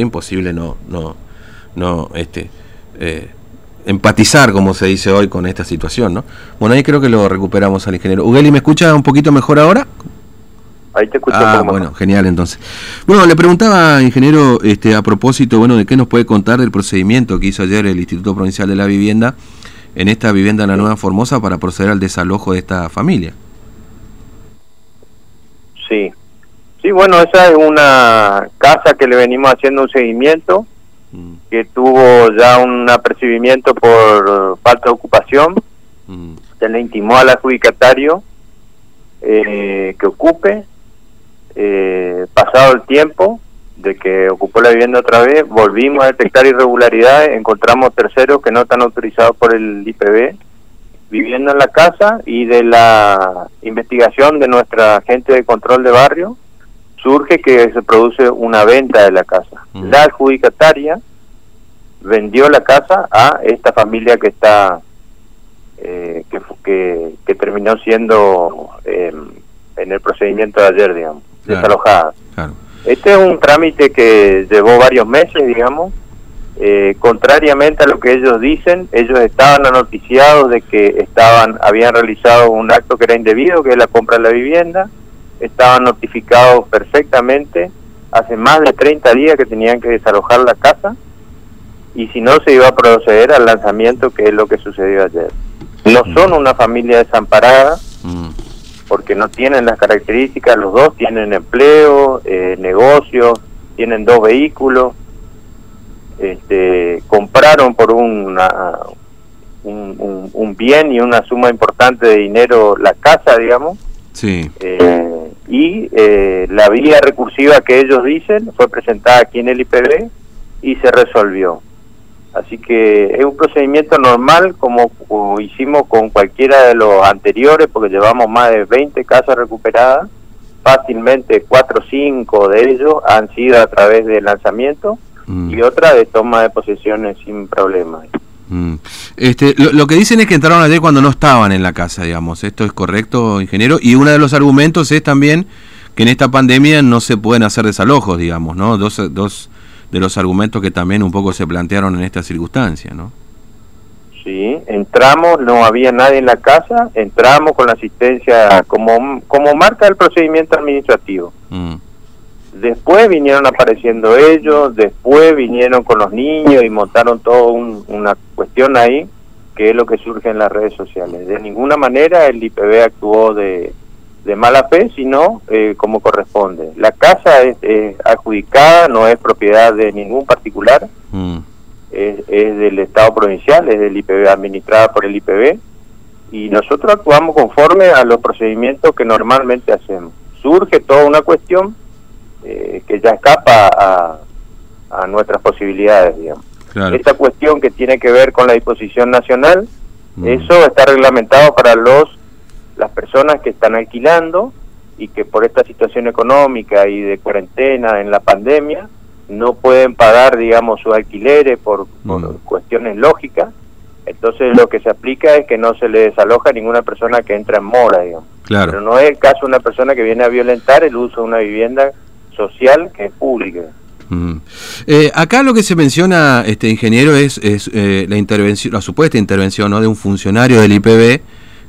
imposible no, no, no, este, eh, empatizar, como se dice hoy, con esta situación, ¿no? Bueno, ahí creo que lo recuperamos al ingeniero. Ugeli, ¿me escucha un poquito mejor ahora? Ahí te escucho. Ah, bueno, genial, entonces. Bueno, le preguntaba, ingeniero, este, a propósito, bueno, de qué nos puede contar del procedimiento que hizo ayer el Instituto Provincial de la Vivienda en esta vivienda en la Nueva Formosa para proceder al desalojo de esta familia. Sí, Sí, bueno, esa es una casa que le venimos haciendo un seguimiento, mm. que tuvo ya un apercibimiento por falta de ocupación, mm. se le intimó al adjudicatario eh, que ocupe, eh, pasado el tiempo de que ocupó la vivienda otra vez, volvimos a detectar irregularidades, encontramos terceros que no están autorizados por el IPB viviendo en la casa y de la investigación de nuestra gente de control de barrio, surge que se produce una venta de la casa. Mm. La adjudicataria vendió la casa a esta familia que está eh, que, que, terminó siendo eh, en el procedimiento de ayer, digamos, desalojada. Este es un trámite que llevó varios meses, digamos. Eh, contrariamente a lo que ellos dicen, ellos estaban anoticiados de que estaban habían realizado un acto que era indebido, que es la compra de la vivienda estaban notificados perfectamente hace más de 30 días que tenían que desalojar la casa y si no se iba a proceder al lanzamiento que es lo que sucedió ayer. No mm. son una familia desamparada mm. porque no tienen las características, los dos tienen empleo, eh, negocios, tienen dos vehículos, este, compraron por una, un, un, bien y una suma importante de dinero la casa, digamos. Sí. Eh, y eh, la vía recursiva que ellos dicen fue presentada aquí en el IPB y se resolvió. Así que es un procedimiento normal como, hicimos con cualquiera de los anteriores, porque llevamos más de 20 casas recuperadas, fácilmente 4 o 5 de ellos han sido a través del lanzamiento mm. y otra de toma de posesiones sin problemas. Mm. Este, lo, que dicen es que entraron ayer cuando no estaban en la casa, digamos. ¿Esto es correcto, ingeniero? Y uno de los argumentos es también que en esta pandemia no se pueden hacer desalojos, digamos, ¿no? Dos, dos de los argumentos que también un poco se plantearon en esta circunstancia, ¿no? Sí, entramos, no había nadie en la casa, entramos con la asistencia como, como marca el procedimiento administrativo. Mm. Después vinieron apareciendo ellos, después vinieron con los niños y montaron toda una cuestión ahí, que es lo que surge en las redes sociales. De ninguna manera el IPB actuó de, mala fe, sino eh, como corresponde. La casa es, adjudicada, no es propiedad de ningún particular, mm. es, del Estado provincial, es del IPB, administrada por el IPB, y nosotros actuamos conforme a los procedimientos que normalmente hacemos. Surge toda una cuestión eh, que ya escapa a, a nuestras posibilidades, digamos. Esta cuestión que tiene que ver con la disposición nacional, mm. eso está reglamentado para los las personas que están alquilando y que por esta situación económica y de cuarentena en la pandemia no pueden pagar, digamos, sus alquileres por, por mm. cuestiones lógicas. Entonces lo que se aplica es que no se le desaloja a ninguna persona que entra en mora, digamos. Claro. Pero no es el caso de una persona que viene a violentar el uso de una vivienda social que es pública. Mm. Eh, acá lo que se menciona, este ingeniero, es, es eh, la intervención, la supuesta intervención ¿no? de un funcionario del IPB,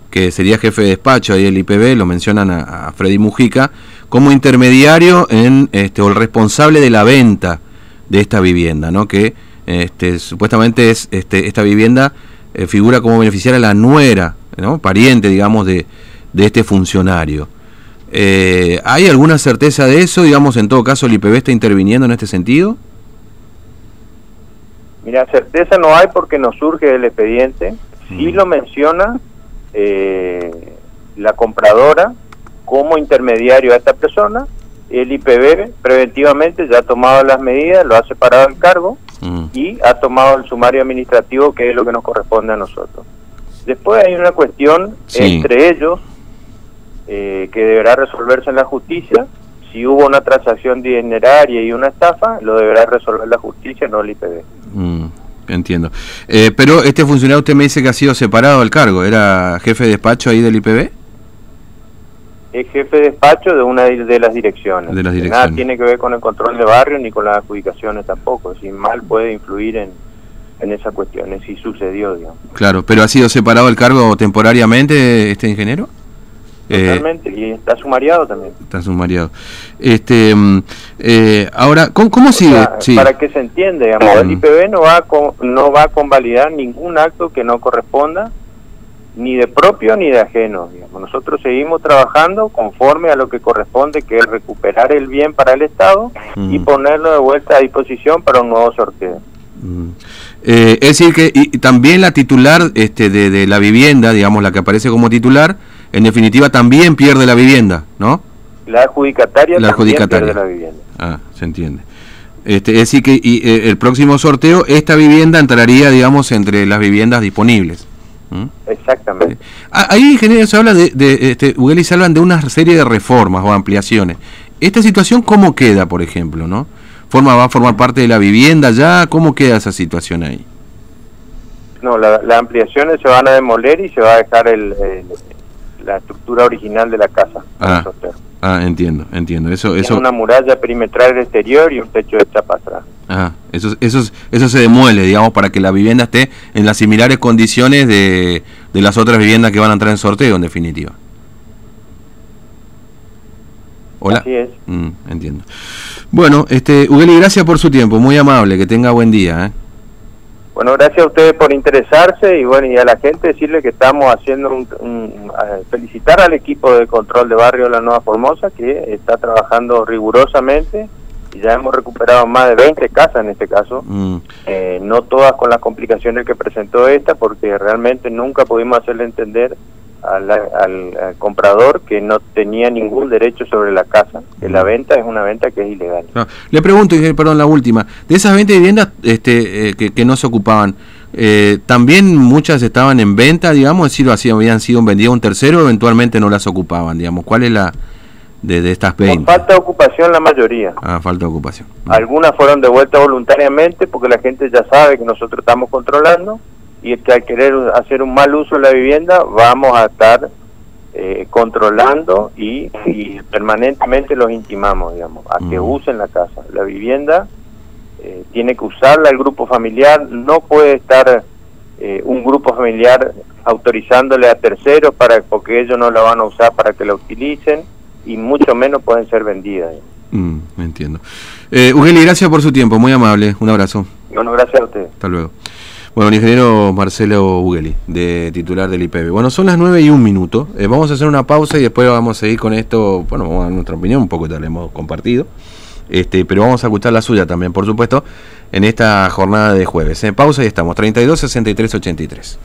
que sería jefe de despacho ahí del IPB, lo mencionan a, Freddy Mujica, como intermediario en este, o el responsable de la venta de esta vivienda, ¿no? que este, supuestamente es este, esta vivienda eh, figura como beneficiaria a la nuera, ¿no? pariente, digamos, de, de este funcionario. Eh, ¿Hay alguna certeza de eso? Digamos, en todo caso, ¿el IPB está interviniendo en este sentido? Mira, certeza no hay porque no surge del expediente. Sí mm. lo menciona eh, la compradora como intermediario a esta persona. El IPB preventivamente ya ha tomado las medidas, lo ha separado el cargo mm. y ha tomado el sumario administrativo, que es lo que nos corresponde a nosotros. Después hay una cuestión entre ellos eh, que deberá resolverse en la justicia. Si hubo una transacción dineraria y una estafa, lo deberá resolver la justicia, no el IPB. Mm, entiendo. Eh, pero este funcionario usted me dice que ha sido separado del cargo, ¿era jefe de despacho ahí del IPB? es jefe de despacho de una de las direcciones. De las direcciones. Nada tiene que ver con el control de barrio ni con las adjudicaciones tampoco. Sin mal puede influir en, en esas cuestiones, si sucedió, digamos. Claro, pero ha sido separado el cargo temporariamente este ingeniero. Eh, Totalmente, y está sumariado también. Está sumariado. Este, mm, eh, ahora, ¿cómo, cómo sigue? Para que se entienda, digamos, el IPB no va, a no va a convalidar ningún acto que no corresponda ni de propio ni de ajeno. Digamos. Nosotros seguimos trabajando conforme a lo que corresponde, que es recuperar el bien para el Estado y mm. ponerlo de vuelta a disposición para un nuevo sorteo. Mm. Eh, es decir, que y, también la titular este, de, la vivienda, digamos, la que aparece como titular, en definitiva también pierde la vivienda, ¿no? La adjudicataria, la adjudicataria. pierde la vivienda. Ah, se entiende. Este, es decir, que y, eh, el próximo sorteo, esta vivienda entraría, digamos, entre las viviendas disponibles. Exactamente. Ah, ahí, ingeniero, se habla de, de este, se hablan de una serie de reformas o ampliaciones. ¿Esta situación cómo queda, por ejemplo, no? ¿Forma, ¿Va a formar parte de la vivienda ya? ¿Cómo queda esa situación ahí? No, las ampliaciones se van a demoler y se va a dejar el, la estructura original de la casa. Ah, ah entiendo, entiendo. Eso, eso... una muralla perimetral exterior y un techo de chapa atrás. Ah, eso, eso, eso se demuele, digamos, para que la vivienda esté en las similares condiciones de, de las otras viviendas que van a entrar en sorteo, en definitiva. Hola. Así es. Mm, entiendo. Bueno, este, Ugeli, gracias por su tiempo, muy amable, que tenga buen día. ¿eh? Bueno, gracias a ustedes por interesarse y bueno, y a la gente decirle que estamos haciendo un, felicitar al equipo de control de barrio la Nueva Formosa que está trabajando rigurosamente y ya hemos recuperado más de 20 casas en este caso, mm. eh, no todas con las complicaciones que presentó esta porque realmente nunca pudimos hacerle entender al, comprador que no tenía ningún derecho sobre la casa, que la venta es una venta que es ilegal. Le pregunto, perdón, la última, de esas 20 viviendas este, eh, que, no se ocupaban, eh, ¿también muchas estaban en venta, digamos, es decir, así habían sido vendidas a un tercero, eventualmente no las ocupaban, digamos? ¿Cuál es la de, de estas 20? falta de ocupación la mayoría. Ah, falta de ocupación. Algunas fueron devueltas voluntariamente porque la gente ya sabe que nosotros estamos controlando y que al querer hacer un mal uso de la vivienda vamos a estar eh, controlando y, permanentemente los intimamos, digamos, a que mm. usen la casa. La vivienda eh, tiene que usarla el grupo familiar, no puede estar eh, un grupo familiar autorizándole a terceros para porque ellos no la van a usar para que la utilicen y mucho menos pueden ser vendidas. Mm, entiendo. Eh, Ugeli, gracias por su tiempo, muy amable, un abrazo. Bueno, gracias a usted. Hasta luego. Bueno, el ingeniero Marcelo Ugeli, de titular del IPB. Bueno, son las 9 y un minuto. Eh, vamos a hacer una pausa y después vamos a seguir con esto. Bueno, vamos a dar nuestra opinión, un poco ya la hemos compartido. Este, pero vamos a escuchar la suya también, por supuesto, en esta jornada de jueves. En pausa y estamos, 32 63 83.